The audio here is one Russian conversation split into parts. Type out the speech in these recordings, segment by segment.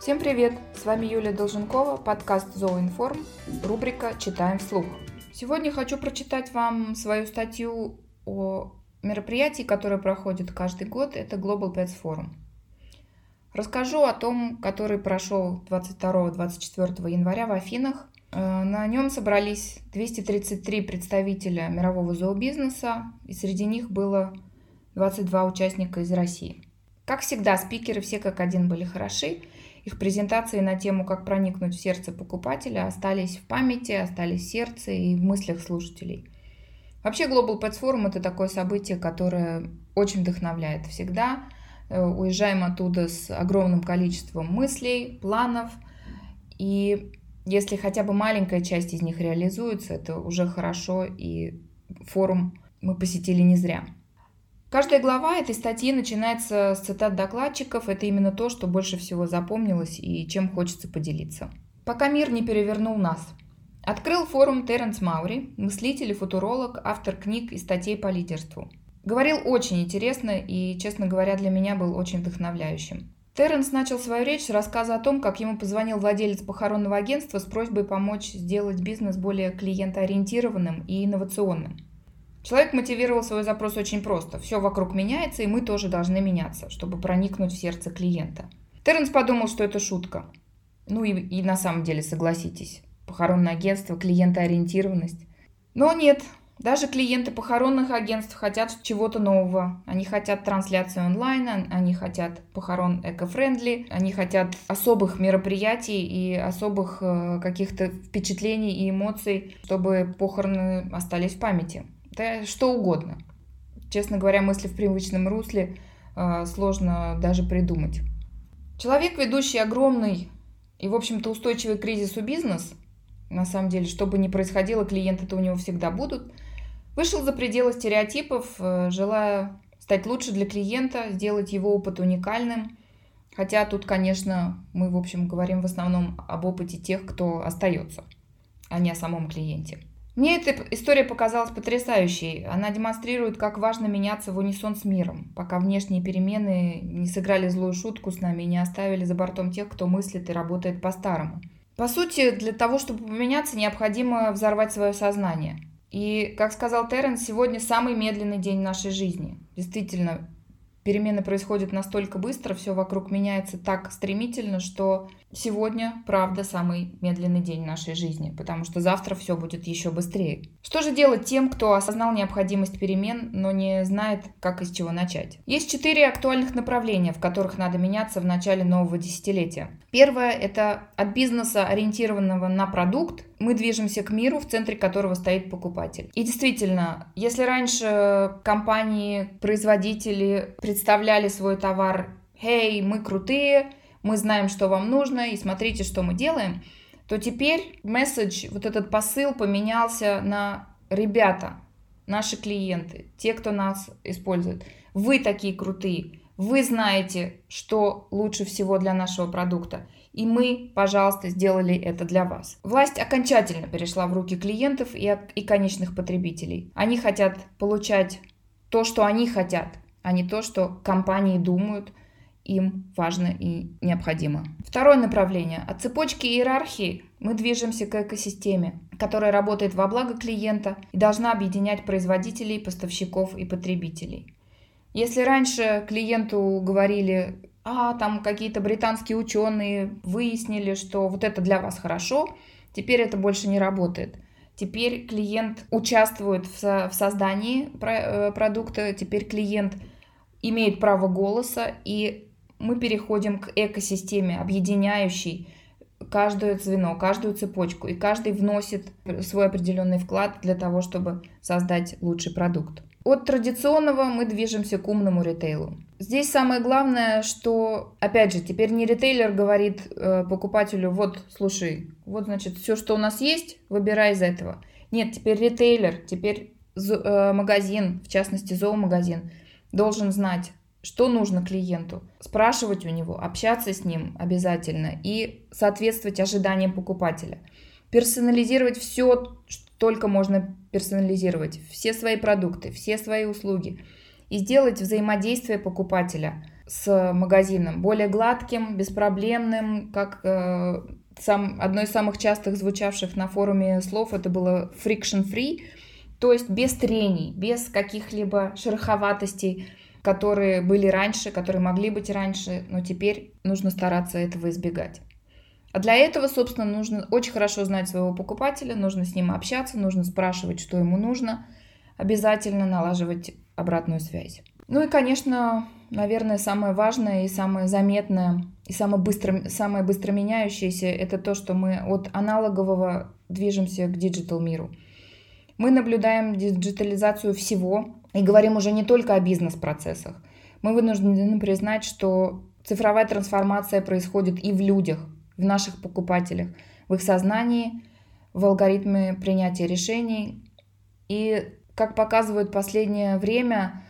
Всем привет! С вами Юлия Долженкова, подкаст «Зооинформ», рубрика «Читаем вслух». Сегодня хочу прочитать вам свою статью о мероприятии, которое проходит каждый год. Это Global Pets Forum. Расскажу о том, который прошел 22-24 января в Афинах. Э, на нем собрались 233 представителя мирового зообизнеса, и среди них было 22 участника из России. Как всегда, спикеры все как один были хороши. Их презентации на тему «Как проникнуть в сердце покупателя» остались в памяти, остались в сердце и в мыслях слушателей. Вообще Global Pets Forum – это такое событие, которое очень вдохновляет всегда. Э, уезжаем оттуда с огромным количеством мыслей, планов. И если хотя бы маленькая часть из них реализуется, это уже хорошо, и форум мы посетили не зря. Каждая глава этой статьи начинается с цитат докладчиков. Это именно то, что больше всего запомнилось и чем хочется поделиться. Пока мир не перевернул нас. Открыл форум Терренс Маури, мыслитель и футуролог, автор книг и статей по лидерству. Говорил очень интересно и, честно говоря, для меня был очень вдохновляющим. Терренс начал свою речь с рассказа о том, как ему позвонил владелец похоронного агентства с просьбой помочь сделать бизнес более клиентоориентированным и инновационным. Человек мотивировал свой запрос очень просто. Все вокруг меняется, и мы тоже должны меняться, чтобы проникнуть в сердце клиента. Терренс подумал, что это шутка. Ну и, и на самом деле, согласитесь, похоронное агентство, клиентоориентированность. Но нет, даже клиенты похоронных агентств хотят чего-то нового. Они хотят трансляции онлайн, они хотят похорон эко-френдли, они хотят особых мероприятий и особых э, каких-то впечатлений и эмоций, чтобы похороны остались в памяти да что угодно. Честно говоря, мысли в привычном русле э, сложно даже придумать. Человек, ведущий огромный и, в общем-то, устойчивый к кризису бизнес, на самом деле, что бы ни происходило, клиенты-то у него всегда будут, вышел за пределы стереотипов, э, желая стать лучше для клиента, сделать его опыт уникальным. Хотя тут, конечно, мы, в общем, говорим в основном об опыте тех, кто остается, а не о самом клиенте. Мне эта история показалась потрясающей. Она демонстрирует, как важно меняться в унисон с миром, пока внешние перемены не сыграли злую шутку с нами и не оставили за бортом тех, кто мыслит и работает по-старому. По сути, для того, чтобы поменяться, необходимо взорвать свое сознание. И, как сказал Терренс, сегодня самый медленный день нашей жизни. Действительно, перемены происходят настолько быстро, все вокруг меняется так стремительно, что сегодня, правда, самый медленный день нашей жизни, потому что завтра все будет еще быстрее. Что же делать тем, кто осознал необходимость перемен, но не знает, как и с чего начать? Есть четыре актуальных направления, в которых надо меняться в начале нового десятилетия. Первое – это от бизнеса, ориентированного на продукт, мы движемся к миру, в центре которого стоит покупатель. И действительно, если раньше компании, производители представляли свой товар «Эй, мы крутые, мы знаем, что вам нужно, и смотрите, что мы делаем», то теперь месседж, вот этот посыл поменялся на «Ребята, наши клиенты, те, кто нас использует, вы такие крутые, вы знаете, что лучше всего для нашего продукта. И мы, пожалуйста, сделали это для вас. Власть окончательно перешла в руки клиентов и, и конечных потребителей. Они хотят получать то, что они хотят, а не то, что компании думают, им важно и необходимо. Второе направление. От цепочки иерархии мы движемся к экосистеме, которая работает во благо клиента и должна объединять производителей, поставщиков и потребителей. Если раньше клиенту говорили, а там какие-то британские ученые выяснили, что вот это для вас хорошо, теперь это больше не работает. Теперь клиент участвует в, со в создании про э, продукта, теперь клиент имеет право голоса, и мы переходим к экосистеме, объединяющей каждое звено, каждую цепочку, и каждый вносит свой определенный вклад для того, чтобы создать лучший продукт. От традиционного мы движемся к умному ритейлу. Здесь самое главное, что, опять же, теперь не ритейлер говорит э, покупателю, вот, слушай, вот, значит, все, что у нас есть, выбирай из этого. Нет, теперь ритейлер, теперь э, магазин, в частности, зоомагазин, должен знать, что нужно клиенту, спрашивать у него, общаться с ним обязательно и соответствовать ожиданиям покупателя. Персонализировать все, что только можно персонализировать, все свои продукты, все свои услуги. И сделать взаимодействие покупателя с магазином более гладким, беспроблемным, как э, сам, одно из самых частых звучавших на форуме слов это было friction free, то есть без трений, без каких-либо шероховатостей, которые были раньше, которые могли быть раньше, но теперь нужно стараться этого избегать. А для этого, собственно, нужно очень хорошо знать своего покупателя, нужно с ним общаться, нужно спрашивать, что ему нужно, обязательно налаживать обратную связь. Ну и, конечно, наверное, самое важное и самое заметное, и самое быстро, самое быстро меняющееся, это то, что мы от аналогового движемся к digital миру. Мы наблюдаем диджитализацию всего и говорим уже не только о бизнес-процессах. Мы вынуждены признать, что цифровая трансформация происходит и в людях, в наших покупателях, в их сознании, в алгоритме принятия решений. И, как показывает последнее время,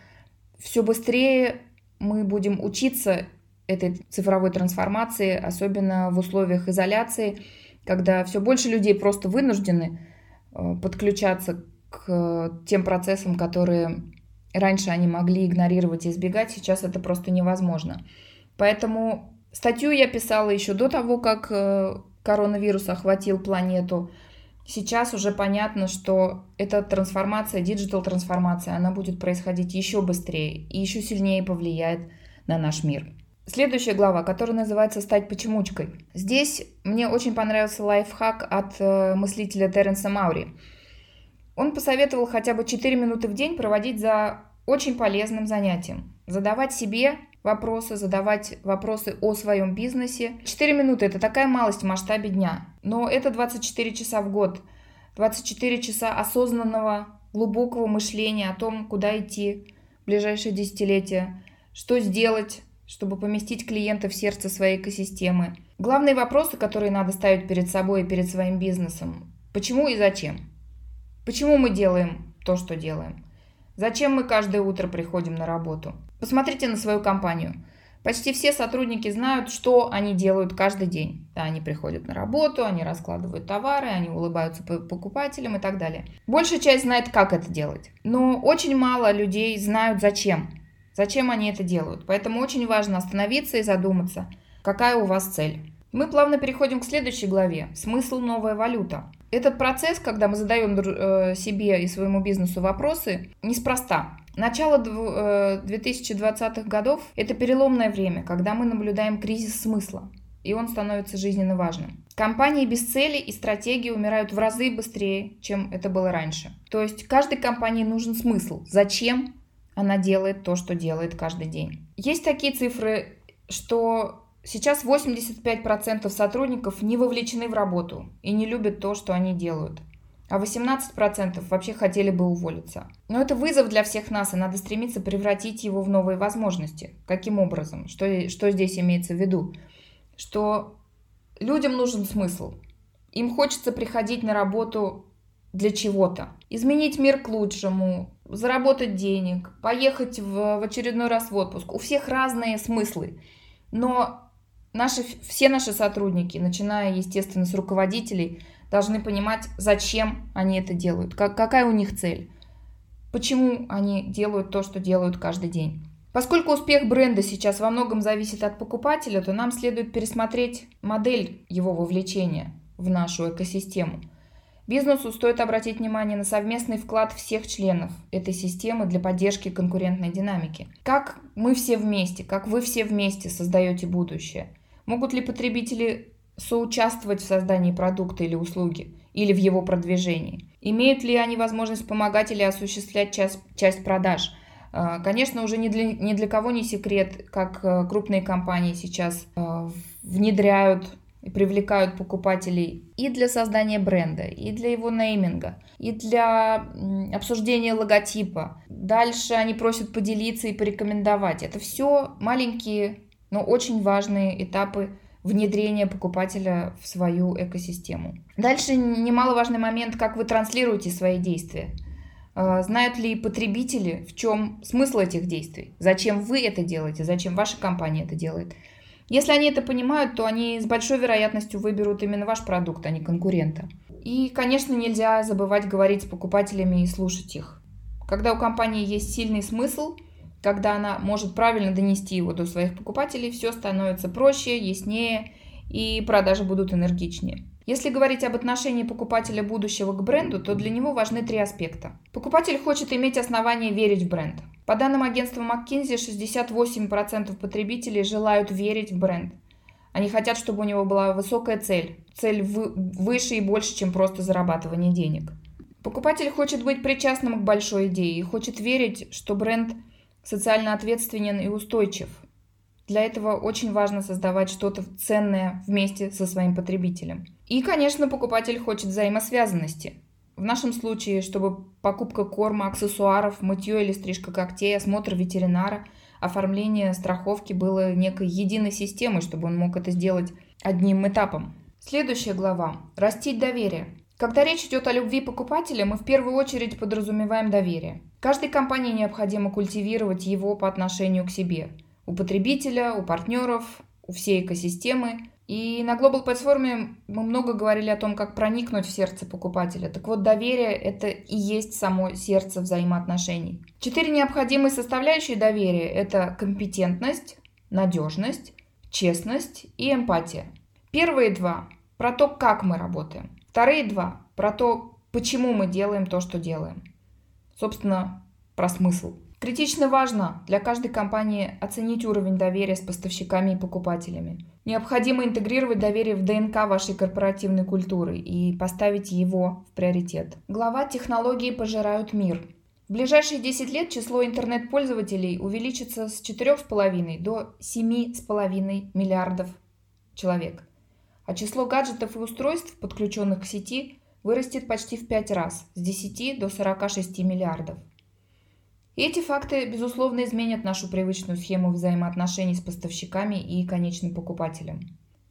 все быстрее мы будем учиться этой цифровой трансформации, особенно в условиях изоляции, когда все больше людей просто вынуждены подключаться к тем процессам, которые раньше они могли игнорировать и избегать, сейчас это просто невозможно. Поэтому статью я писала еще до того, как э, коронавирус охватил планету. Сейчас уже понятно, что эта трансформация, digital трансформация, она будет происходить еще быстрее и еще сильнее повлияет на наш мир. Следующая глава, которая называется «Стать почемучкой». Здесь мне очень понравился лайфхак от э, мыслителя Теренса Маури. Он посоветовал хотя бы 4 минуты в день проводить за очень полезным занятием. Задавать себе вопросы, задавать вопросы о своем бизнесе. 4 минуты – это такая малость в масштабе дня. Но это 24 часа в год. 24 часа осознанного, глубокого мышления о том, куда идти в ближайшие десятилетия, что сделать, чтобы поместить клиента в сердце своей экосистемы. Главные вопросы, которые надо ставить перед собой и перед своим бизнесом. Почему и зачем? Почему мы делаем то, что делаем? Зачем мы каждое утро приходим на работу? Посмотрите на свою компанию. Почти все сотрудники знают, что они делают каждый день. Да, они приходят на работу, они раскладывают товары, они улыбаются покупателям и так далее. Большая часть знает, как это делать. Но очень мало людей знают, зачем. Зачем они это делают. Поэтому очень важно остановиться и задуматься, какая у вас цель. Мы плавно переходим к следующей главе. Смысл новая валюта. Этот процесс, когда мы задаем э, себе и своему бизнесу вопросы, неспроста. Начало 2020-х э, годов – это переломное время, когда мы наблюдаем кризис смысла, и он становится жизненно важным. Компании без цели и стратегии умирают в разы быстрее, чем это было раньше. То есть каждой компании нужен смысл. Зачем она делает то, что делает каждый день. Есть такие цифры, что Сейчас 85% сотрудников не вовлечены в работу и не любят то, что они делают. А 18% вообще хотели бы уволиться. Но это вызов для всех нас, и надо стремиться превратить его в новые возможности. Каким образом? Что, что здесь имеется в виду? Что людям нужен смысл. Им хочется приходить на работу для чего-то. Изменить мир к лучшему, заработать денег, поехать в, в очередной раз в отпуск. У всех разные смыслы. Но Наши, все наши сотрудники, начиная, естественно, с руководителей, должны понимать, зачем они это делают, как, какая у них цель, почему они делают то, что делают каждый день. Поскольку успех бренда сейчас во многом зависит от покупателя, то нам следует пересмотреть модель его вовлечения в нашу экосистему. Бизнесу стоит обратить внимание на совместный вклад всех членов этой системы для поддержки конкурентной динамики. Как мы все вместе, как вы все вместе создаете будущее – Могут ли потребители соучаствовать в создании продукта или услуги, или в его продвижении? Имеют ли они возможность помогать или осуществлять часть, часть продаж? А, конечно, уже ни для, ни для кого не секрет, как э, крупные компании сейчас э, внедряют и привлекают покупателей и для создания бренда, и для его нейминга, и для обсуждения логотипа. Дальше они просят поделиться и порекомендовать. Это все маленькие но очень важные этапы внедрения покупателя в свою экосистему. Дальше немаловажный момент, как вы транслируете свои действия. А, знают ли потребители, в чем смысл этих действий? Зачем вы это делаете? Зачем ваша компания это делает? Если они это понимают, то они с большой вероятностью выберут именно ваш продукт, а не конкурента. И, конечно, нельзя забывать говорить с покупателями и слушать их. Когда у компании есть сильный смысл – когда она может правильно донести его до своих покупателей, все становится проще, яснее и продажи будут энергичнее. Если говорить об отношении покупателя будущего к бренду, то для него важны три аспекта. Покупатель хочет иметь основания верить в бренд. По данным агентства McKinsey, 68% потребителей желают верить в бренд. Они хотят, чтобы у него была высокая цель. Цель выше и больше, чем просто зарабатывание денег. Покупатель хочет быть причастным к большой идее и хочет верить, что бренд социально ответственен и устойчив. Для этого очень важно создавать что-то ценное вместе со своим потребителем. И, конечно, покупатель хочет взаимосвязанности. В нашем случае, чтобы покупка корма, аксессуаров, мытье или стрижка когтей, осмотр ветеринара, оформление страховки было некой единой системой, чтобы он мог это сделать одним этапом. Следующая глава. Растить доверие. Когда речь идет о любви покупателя, мы в первую очередь подразумеваем доверие. Каждой компании необходимо культивировать его по отношению к себе. У потребителя, у партнеров, у всей экосистемы и на Global платформе мы много говорили о том, как проникнуть в сердце покупателя. Так вот, доверие – это и есть само сердце взаимоотношений. Четыре необходимые составляющие доверия – это компетентность, надежность, честность и эмпатия. Первые два – про то, как мы работаем. Вторые два – про то, почему мы делаем то, что делаем. Собственно, про смысл. Критично важно для каждой компании оценить уровень доверия с поставщиками и покупателями. Необходимо интегрировать доверие в ДНК вашей корпоративной культуры и поставить его в приоритет. Глава «Технологии пожирают мир». В ближайшие 10 лет число интернет-пользователей увеличится с 4,5 до 7,5 миллиардов человек, а число гаджетов и устройств, подключенных к сети, вырастет почти в 5 раз, с 10 до 46 миллиардов. И эти факты, безусловно, изменят нашу привычную схему взаимоотношений с поставщиками и конечным покупателем.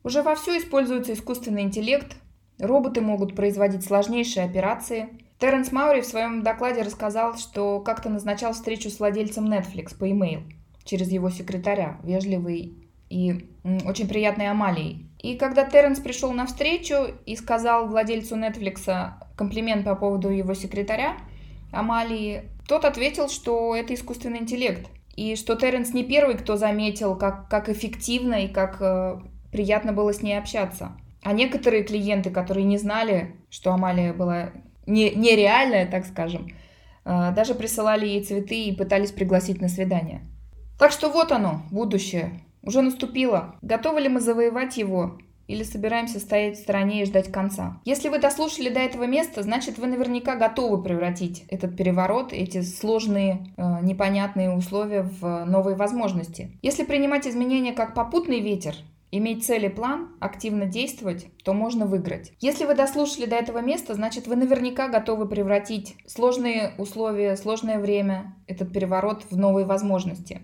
Уже вовсю используется искусственный интеллект, роботы могут производить сложнейшие операции. Терренс Маури в своем докладе рассказал, что как-то назначал встречу с владельцем Netflix по e-mail через его секретаря, вежливый и очень приятной Амалией. И когда Терренс пришел на встречу и сказал владельцу Netflix комплимент по поводу его секретаря, Амалии, тот ответил, что это искусственный интеллект. И что Терренс не первый, кто заметил, как, как эффективно и как э, приятно было с ней общаться. А некоторые клиенты, которые не знали, что Амалия была не, нереальная, так скажем, э, даже присылали ей цветы и пытались пригласить на свидание. Так что вот оно, будущее. Уже наступило. Готовы ли мы завоевать его? Или собираемся стоять в стороне и ждать конца. Если вы дослушали до этого места, значит вы наверняка готовы превратить этот переворот, эти сложные, э, непонятные условия в новые возможности. Если принимать изменения как попутный ветер, иметь цель и план, активно действовать, то можно выиграть. Если вы дослушали до этого места, значит вы наверняка готовы превратить сложные условия, сложное время, этот переворот в новые возможности.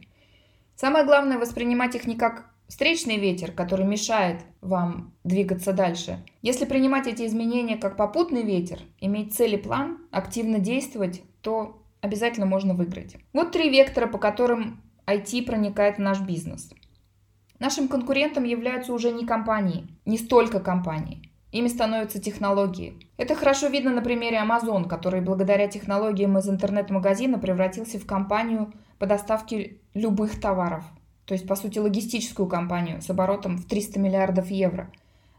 Самое главное воспринимать их не как встречный ветер, который мешает вам двигаться дальше. Если принимать эти изменения как попутный ветер, иметь цель и план, активно действовать, то обязательно можно выиграть. Вот три вектора, по которым IT проникает в наш бизнес. Нашим конкурентом являются уже не компании, не столько компаний. Ими становятся технологии. Это хорошо видно на примере Amazon, который благодаря технологиям из интернет-магазина превратился в компанию по доставке любых товаров – то есть, по сути, логистическую компанию с оборотом в 300 миллиардов евро.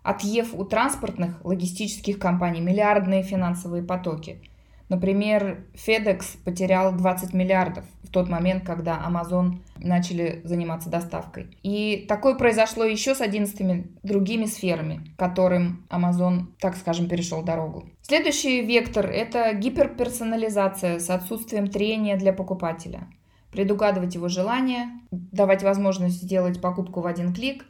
Отъев у транспортных логистических компаний миллиардные финансовые потоки. Например, FedEx потерял 20 миллиардов в тот момент, когда Amazon начали заниматься доставкой. И такое произошло еще с 11 другими сферами, которым Amazon, так скажем, перешел дорогу. Следующий вектор – это гиперперсонализация с отсутствием трения для покупателя – предугадывать его желания, давать возможность сделать покупку в один клик,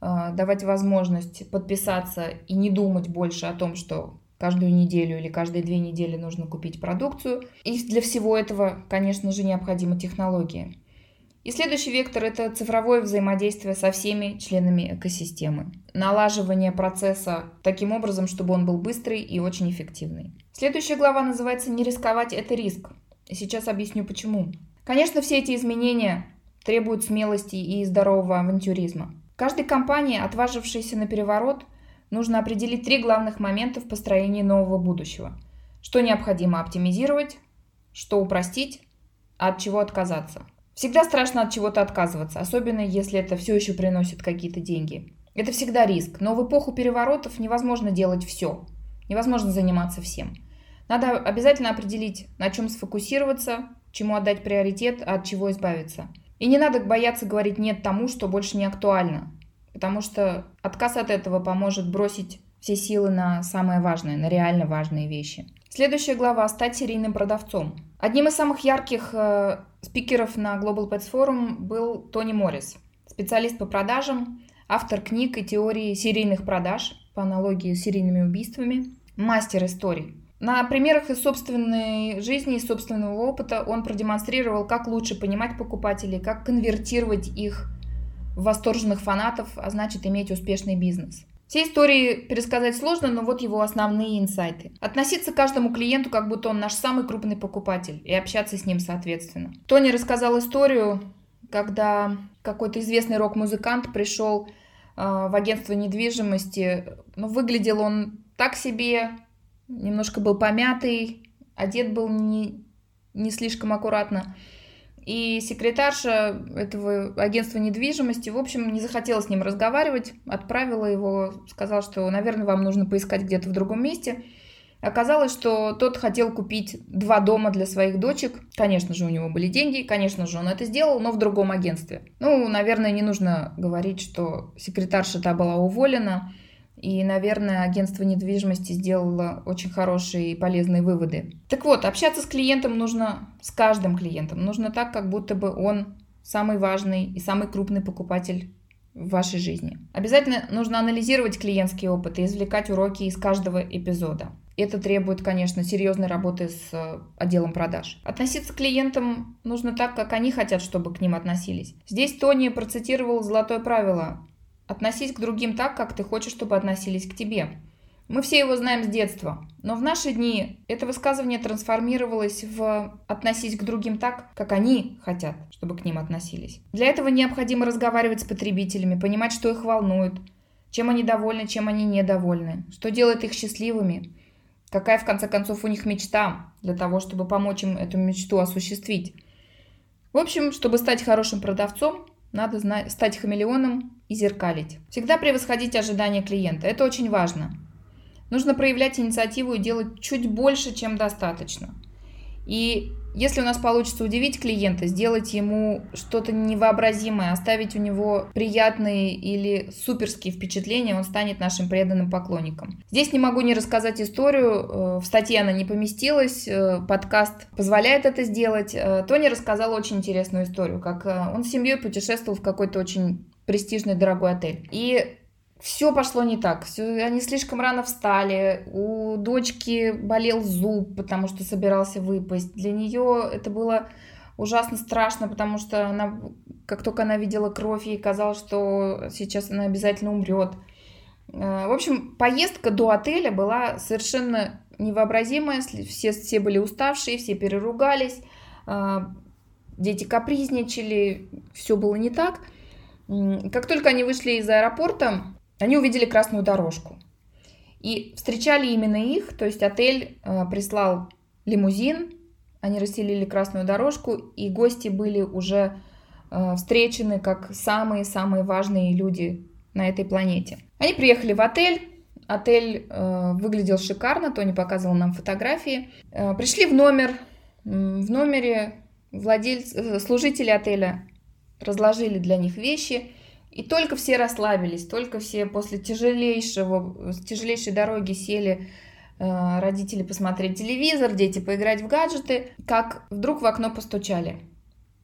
э, давать возможность подписаться и не думать больше о том, что каждую неделю или каждые две недели нужно купить продукцию. И для всего этого, конечно же, необходимы технологии. И следующий вектор – это цифровое взаимодействие со всеми членами экосистемы. Налаживание процесса таким образом, чтобы он был быстрый и очень эффективный. Следующая глава называется «Не рисковать – это риск». И сейчас объясню почему. Конечно, все эти изменения требуют смелости и здорового авантюризма. Каждой компании, отважившейся на переворот, нужно определить три главных момента в построении нового будущего. Что необходимо оптимизировать, что упростить, а от чего отказаться. Всегда страшно от чего-то отказываться, особенно если это все еще приносит какие-то деньги. Это всегда риск, но в эпоху переворотов невозможно делать все. Невозможно заниматься всем. Надо обязательно определить, на чем сфокусироваться, чему отдать приоритет, а от чего избавиться. И не надо бояться говорить «нет» тому, что больше не актуально, потому что отказ от этого поможет бросить все силы на самое важное, на реально важные вещи. Следующая глава – стать серийным продавцом. Одним из самых ярких э, спикеров на Global Pets Forum был Тони Моррис, специалист по продажам, автор книг и теории серийных продаж по аналогии с серийными убийствами, мастер историй. На примерах из собственной жизни и собственного опыта он продемонстрировал, как лучше понимать покупателей, как конвертировать их в восторженных фанатов, а значит иметь успешный бизнес. Все истории пересказать сложно, но вот его основные инсайты. Относиться к каждому клиенту, как будто он наш самый крупный покупатель, и общаться с ним соответственно. Тони рассказал историю, когда какой-то известный рок-музыкант пришел э, в агентство недвижимости, но выглядел он так себе, немножко был помятый, одет был не, не слишком аккуратно. И секретарша этого агентства недвижимости, в общем, не захотела с ним разговаривать, отправила его, сказала, что, наверное, вам нужно поискать где-то в другом месте. Оказалось, что тот хотел купить два дома для своих дочек. Конечно же, у него были деньги, конечно же, он это сделал, но в другом агентстве. Ну, наверное, не нужно говорить, что секретарша та была уволена, и, наверное, агентство недвижимости сделало очень хорошие и полезные выводы. Так вот, общаться с клиентом нужно, с каждым клиентом, нужно так, как будто бы он самый важный и самый крупный покупатель в вашей жизни. Обязательно нужно анализировать клиентский опыт и извлекать уроки из каждого эпизода. Это требует, конечно, серьезной работы с э, отделом продаж. Относиться к клиентам нужно так, как они хотят, чтобы к ним относились. Здесь Тони процитировал золотое правило Относись к другим так, как ты хочешь, чтобы относились к тебе. Мы все его знаем с детства, но в наши дни это высказывание трансформировалось в «относись к другим так, как они хотят, чтобы к ним относились». Для этого необходимо разговаривать с потребителями, понимать, что их волнует, чем они довольны, чем они недовольны, что делает их счастливыми, какая в конце концов у них мечта для того, чтобы помочь им эту мечту осуществить. В общем, чтобы стать хорошим продавцом, надо знать, стать хамелеоном и зеркалить. Всегда превосходить ожидания клиента. Это очень важно. Нужно проявлять инициативу и делать чуть больше, чем достаточно. И если у нас получится удивить клиента, сделать ему что-то невообразимое, оставить у него приятные или суперские впечатления, он станет нашим преданным поклонником. Здесь не могу не рассказать историю, э, в статье она не поместилась, э, подкаст позволяет это сделать. Э, Тони рассказал очень интересную историю, как он с семьей путешествовал в какой-то очень престижный дорогой отель. И все пошло не так. Все, они слишком рано встали. У дочки болел зуб, потому что собирался выпасть. Для нее это было ужасно страшно, потому что она, как только она видела кровь, ей казалось, что сейчас она обязательно умрет. Э, в общем, поездка до отеля была совершенно невообразимая. Все, все были уставшие, все переругались. Э, дети капризничали, все было не так. Как только они вышли из аэропорта, они увидели красную дорожку. И встречали именно их, то есть отель э, прислал лимузин, они расстелили красную дорожку, и гости были уже э, встречены как самые-самые важные люди на этой планете. Они приехали в отель, отель э, выглядел шикарно, Тони показывал нам фотографии. Э, пришли в номер, в номере владельцы, э, служители отеля разложили для них вещи, и только все расслабились, только все после тяжелейшего, тяжелейшей дороги сели э, родители посмотреть телевизор, дети поиграть в гаджеты, как вдруг в окно постучали.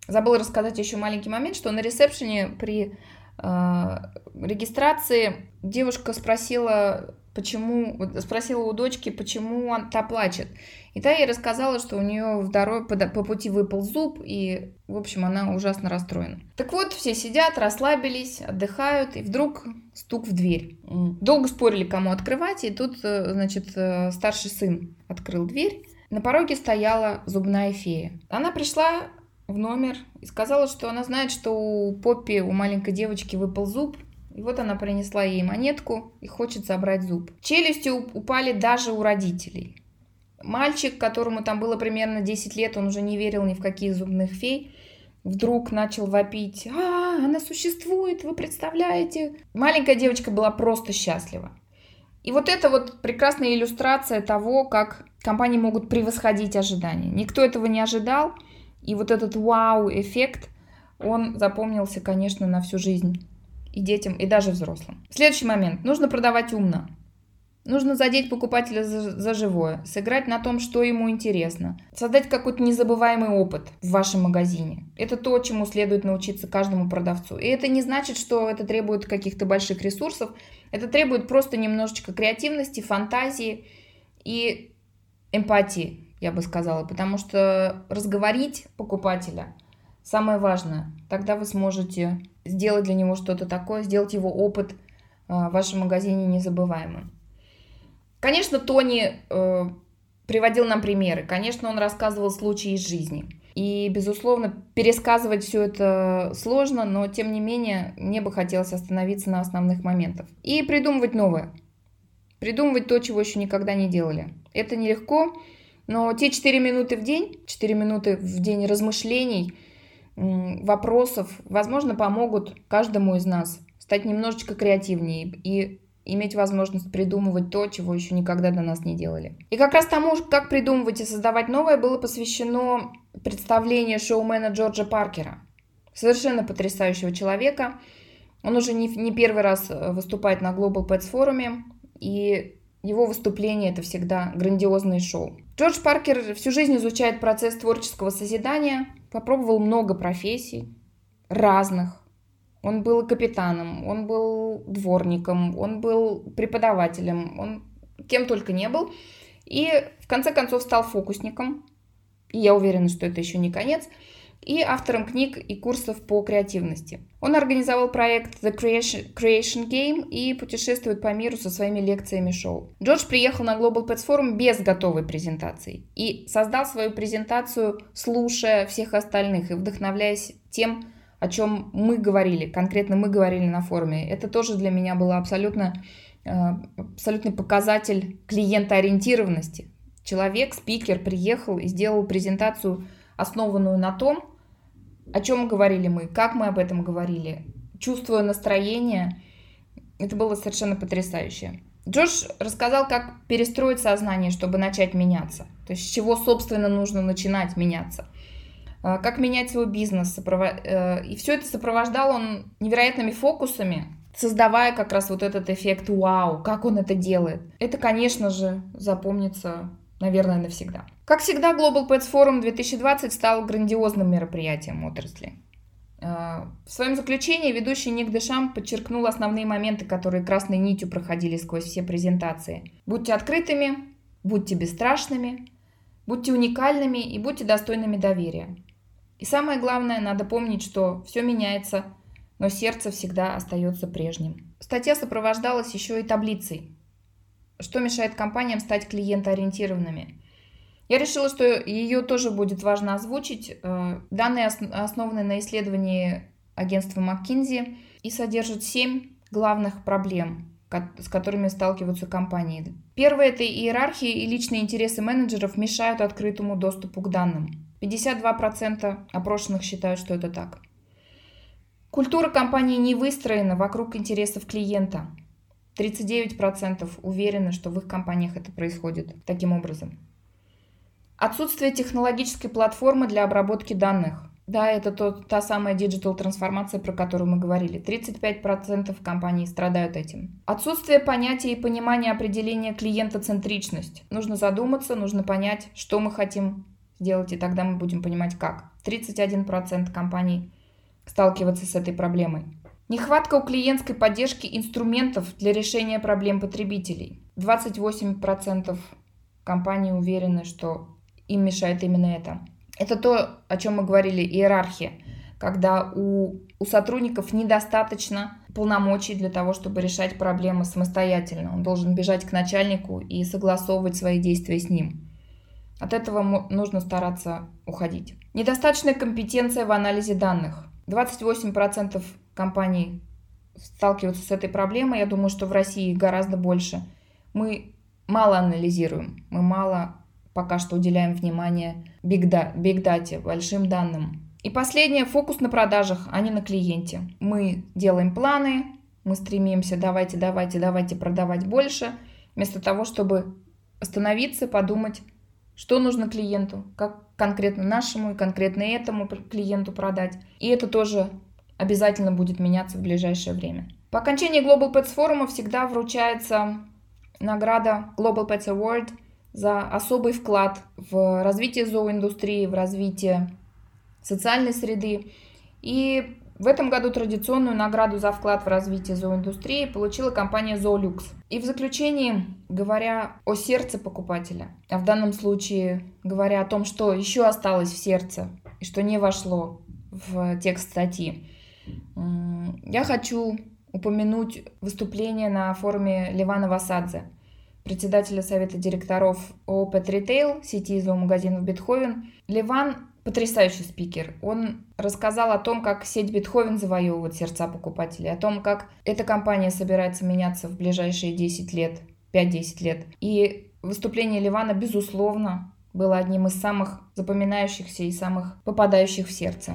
Забыла рассказать еще маленький момент, что на ресепшене при э, регистрации девушка спросила почему, спросила у дочки, почему он, та плачет. И та ей рассказала, что у нее в дороге по, по пути выпал зуб, и, в общем, она ужасно расстроена. Так вот, все сидят, расслабились, отдыхают, и вдруг стук в дверь. Долго спорили, кому открывать, и тут, э, значит, э, старший сын открыл дверь. На пороге стояла зубная фея. Она пришла в номер и сказала, что она знает, что у Поппи, у маленькой девочки выпал зуб, и вот она принесла ей монетку и хочет забрать зуб. Челюсти упали даже у родителей. Мальчик, которому там было примерно 10 лет, он уже не верил ни в каких зубных фей. вдруг начал вопить, а, она существует, вы представляете? Маленькая девочка была просто счастлива. И вот это вот прекрасная иллюстрация того, как компании могут превосходить ожидания. Никто этого не ожидал, и вот этот вау-эффект, он запомнился, конечно, на всю жизнь и детям, и даже взрослым. Следующий момент. Нужно продавать умно. Нужно задеть покупателя за, за живое, сыграть на том, что ему интересно, создать какой-то незабываемый опыт в вашем магазине. Это то, чему следует научиться каждому продавцу. И это не значит, что это требует каких-то больших ресурсов. Это требует просто немножечко креативности, фантазии и эмпатии, я бы сказала. Потому что разговорить покупателя самое важное. Тогда вы сможете сделать для него что-то такое, сделать его опыт а, в вашем магазине незабываемым. Конечно, Тони э, приводил нам примеры, конечно, он рассказывал случаи из жизни. И, безусловно, пересказывать все это сложно, но, тем не менее, мне бы хотелось остановиться на основных моментах. И придумывать новое. Придумывать то, чего еще никогда не делали. Это нелегко, но те 4 минуты в день, 4 минуты в день размышлений, вопросов, возможно, помогут каждому из нас стать немножечко креативнее и иметь возможность придумывать то, чего еще никогда до нас не делали. И как раз тому, как придумывать и создавать новое, было посвящено представление шоумена Джорджа Паркера. Совершенно потрясающего человека. Он уже не, не первый раз э, выступает на Global Pets форуме, и его выступление это всегда грандиозное шоу. Джордж Паркер всю жизнь изучает процесс творческого созидания, попробовал много профессий разных, он был капитаном, он был дворником, он был преподавателем, он кем только не был. И в конце концов стал фокусником. И я уверена, что это еще не конец. И автором книг и курсов по креативности. Он организовал проект The Creation, Game и путешествует по миру со своими лекциями шоу. Джордж приехал на Global Pets Forum без готовой презентации и создал свою презентацию, слушая всех остальных и вдохновляясь тем, о чем мы говорили, конкретно мы говорили на форуме. Это тоже для меня было абсолютно, э, абсолютный показатель клиентоориентированности. Человек, спикер, приехал и сделал презентацию, основанную на том, о чем говорили мы, как мы об этом говорили, чувствуя настроение. Это было совершенно потрясающе. Джордж рассказал, как перестроить сознание, чтобы начать меняться. То есть с чего, собственно, нужно начинать меняться. А, как менять свой бизнес. Э, и все это сопровождал он невероятными фокусами, создавая как раз вот этот эффект «Вау!», как он это делает. Это, конечно же, запомнится, наверное, навсегда. Как всегда, Global Pets Forum 2020 стал грандиозным мероприятием отрасли. А, в своем заключении ведущий Ник Дешам подчеркнул основные моменты, которые красной нитью проходили сквозь все презентации. Будьте открытыми, будьте бесстрашными, будьте уникальными и будьте достойными доверия. И самое главное, надо помнить, что все меняется, но сердце всегда остается прежним. Статья сопровождалась еще и таблицей. Что мешает компаниям стать клиентоориентированными? Я решила, что ее тоже будет важно озвучить. Э, данные основаны на исследовании агентства McKinsey и содержат 7 главных проблем, с которыми сталкиваются компании. Первое – это иерархия и личные интересы менеджеров мешают открытому доступу к данным. 52% опрошенных считают, что это так. Культура компании не выстроена вокруг интересов клиента. 39% уверены, что в их компаниях это происходит таким образом. Отсутствие технологической платформы для обработки данных. Да, это тот, та самая digital трансформация, про которую мы говорили. 35% компаний страдают этим. Отсутствие понятия и понимания определения клиентоцентричность. Нужно задуматься, нужно понять, что мы хотим сделать, и тогда мы будем понимать как. 31% компаний сталкиваться с этой проблемой. Нехватка у клиентской поддержки инструментов для решения проблем потребителей. 28% компаний уверены, что им мешает именно это. Это то, о чем мы говорили, иерархия, когда у, у сотрудников недостаточно полномочий для того, чтобы решать проблемы самостоятельно. Он должен бежать к начальнику и согласовывать свои действия с ним. От этого нужно стараться уходить. Недостаточная компетенция в анализе данных. 28% компаний сталкиваются с этой проблемой. Я думаю, что в России гораздо больше. Мы мало анализируем, мы мало пока что уделяем внимание биг, да, биг дате, большим данным. И последнее, фокус на продажах, а не на клиенте. Мы делаем планы, мы стремимся давайте, давайте, давайте продавать больше, вместо того, чтобы остановиться, подумать, что нужно клиенту, как конкретно нашему и конкретно этому клиенту продать. И это тоже обязательно будет меняться в ближайшее время. По окончании Global Pets форума всегда вручается награда Global Pets Award за особый вклад в развитие зооиндустрии, в развитие социальной среды. И в этом году традиционную награду за вклад в развитие зооиндустрии получила компания Zoolux. И в заключении, говоря о сердце покупателя, а в данном случае говоря о том, что еще осталось в сердце и что не вошло в текст статьи, я хочу упомянуть выступление на форуме Ливана Васадзе, председателя совета директоров Pet Retail, сети зоомагазинов Бетховен. Ливан потрясающий спикер. Он рассказал о том, как сеть Бетховен завоевывает сердца покупателей, о том, как эта компания собирается меняться в ближайшие 10 лет, 5-10 лет. И выступление Ливана, безусловно, было одним из самых запоминающихся и самых попадающих в сердце.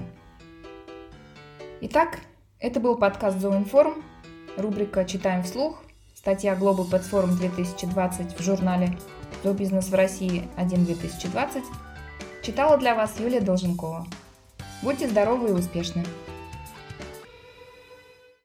Итак, это был подкаст Zooinform, рубрика «Читаем вслух», статья Global Platform 2020 в журнале «Зообизнес в России 1-2020», Читала для вас Юлия Долженкова. Будьте здоровы и успешны!